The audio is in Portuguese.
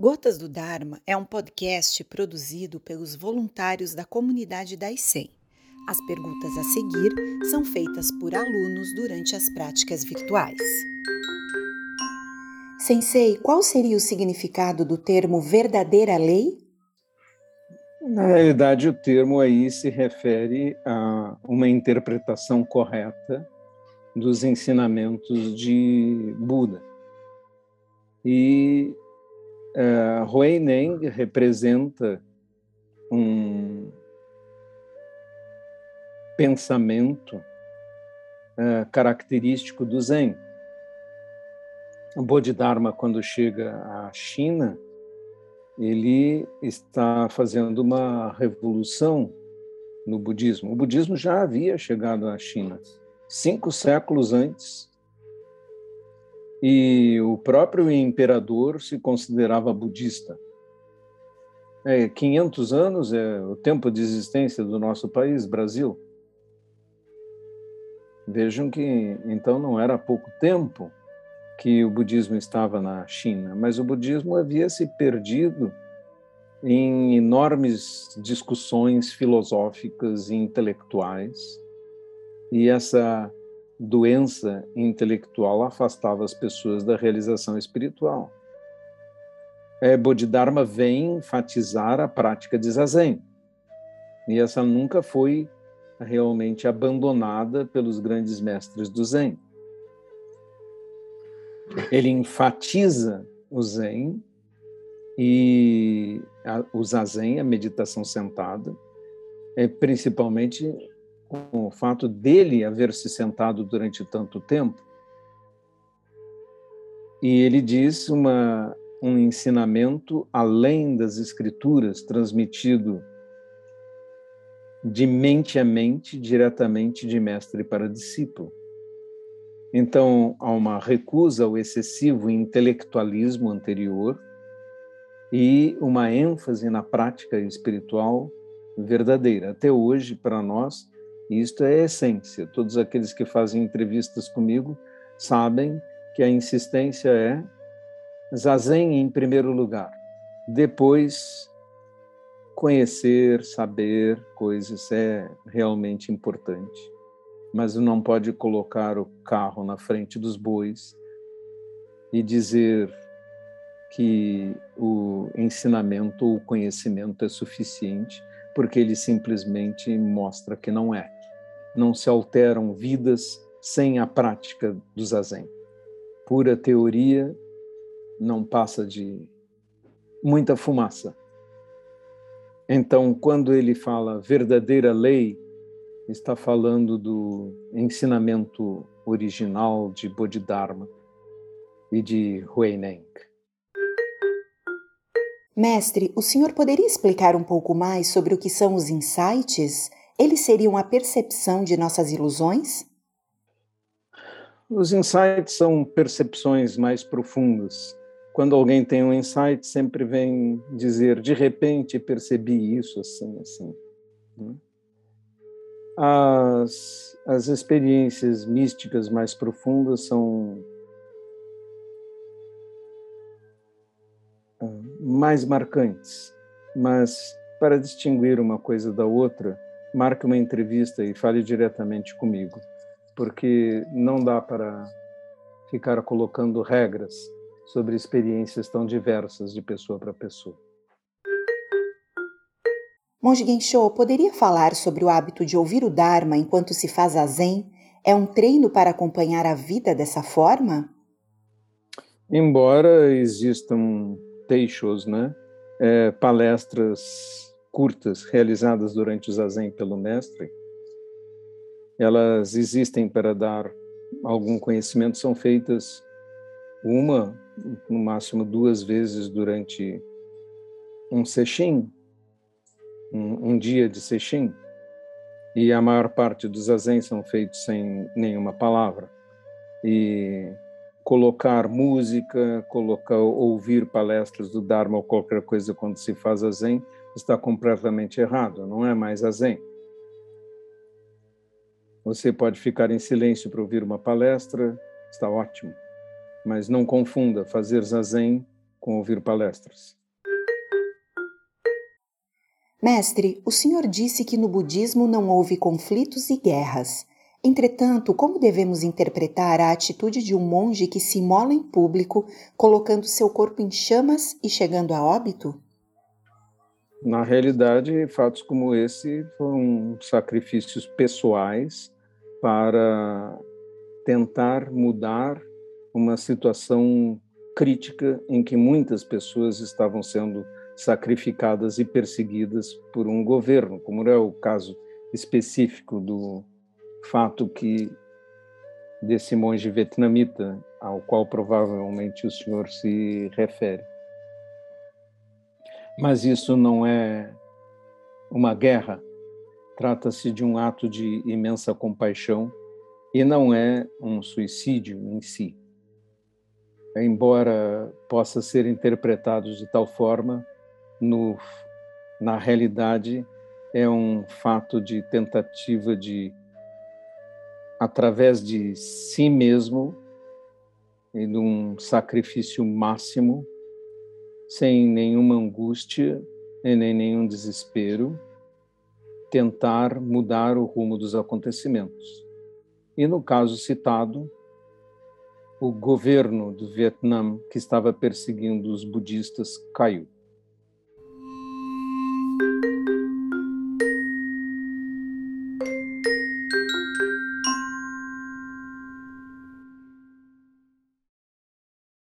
Gotas do Dharma é um podcast produzido pelos voluntários da comunidade da ICEM. As perguntas a seguir são feitas por alunos durante as práticas virtuais. Sensei, qual seria o significado do termo verdadeira lei? Na realidade, o termo aí se refere a uma interpretação correta dos ensinamentos de Buda. E uh, Hui Neng representa um pensamento uh, característico do Zen. O Bodhidharma, quando chega à China, ele está fazendo uma revolução no budismo. O budismo já havia chegado à China cinco séculos antes e o próprio imperador se considerava budista. É, 500 anos é o tempo de existência do nosso país, Brasil. Vejam que então não era pouco tempo que o budismo estava na China, mas o budismo havia se perdido em enormes discussões filosóficas e intelectuais. E essa doença intelectual afastava as pessoas da realização espiritual. É, Bodhidharma vem enfatizar a prática de zazen. E essa nunca foi realmente abandonada pelos grandes mestres do Zen. Ele enfatiza o Zen e a, o Zazen, a meditação sentada, é principalmente com o fato dele haver se sentado durante tanto tempo. E ele diz uma, um ensinamento além das escrituras, transmitido de mente a mente, diretamente de mestre para discípulo. Então, há uma recusa ao excessivo intelectualismo anterior e uma ênfase na prática espiritual verdadeira. Até hoje, para nós, isto é a essência. Todos aqueles que fazem entrevistas comigo sabem que a insistência é zazen em primeiro lugar. Depois, conhecer, saber coisas é realmente importante. Mas não pode colocar o carro na frente dos bois e dizer que o ensinamento ou o conhecimento é suficiente, porque ele simplesmente mostra que não é não se alteram vidas sem a prática do zazen. Pura teoria não passa de muita fumaça. Então, quando ele fala verdadeira lei, está falando do ensinamento original de Bodhidharma e de Huineng. Mestre, o senhor poderia explicar um pouco mais sobre o que são os insights eles seriam a percepção de nossas ilusões? Os insights são percepções mais profundas. Quando alguém tem um insight, sempre vem dizer, de repente percebi isso assim, assim. Né? As, as experiências místicas mais profundas são ah, mais marcantes, mas para distinguir uma coisa da outra, marque uma entrevista e fale diretamente comigo, porque não dá para ficar colocando regras sobre experiências tão diversas de pessoa para pessoa. Monge Gensho, poderia falar sobre o hábito de ouvir o Dharma enquanto se faz a Zen? É um treino para acompanhar a vida dessa forma? Embora existam teixos, né? É, palestras curtas realizadas durante o zazen pelo mestre, elas existem para dar algum conhecimento, são feitas uma, no máximo duas vezes durante um sesshin, um, um dia de sesshin, e a maior parte dos zazen são feitos sem nenhuma palavra. E colocar música, colocar ouvir palestras do Dharma ou qualquer coisa quando se faz a Zen está completamente errado, não é mais a Zen. Você pode ficar em silêncio para ouvir uma palestra, está ótimo, mas não confunda fazer zazen com ouvir palestras. Mestre, o senhor disse que no budismo não houve conflitos e guerras. Entretanto, como devemos interpretar a atitude de um monge que se imola em público, colocando seu corpo em chamas e chegando a óbito? Na realidade, fatos como esse foram sacrifícios pessoais para tentar mudar uma situação crítica em que muitas pessoas estavam sendo sacrificadas e perseguidas por um governo, como é o caso específico do fato que desse monge vietnamita ao qual provavelmente o senhor se refere. Mas isso não é uma guerra, trata-se de um ato de imensa compaixão e não é um suicídio em si. Embora possa ser interpretado de tal forma, no, na realidade é um fato de tentativa de, através de si mesmo e de um sacrifício máximo, sem nenhuma angústia e nem nenhum desespero, tentar mudar o rumo dos acontecimentos. E no caso citado, o governo do Vietnã que estava perseguindo os budistas caiu.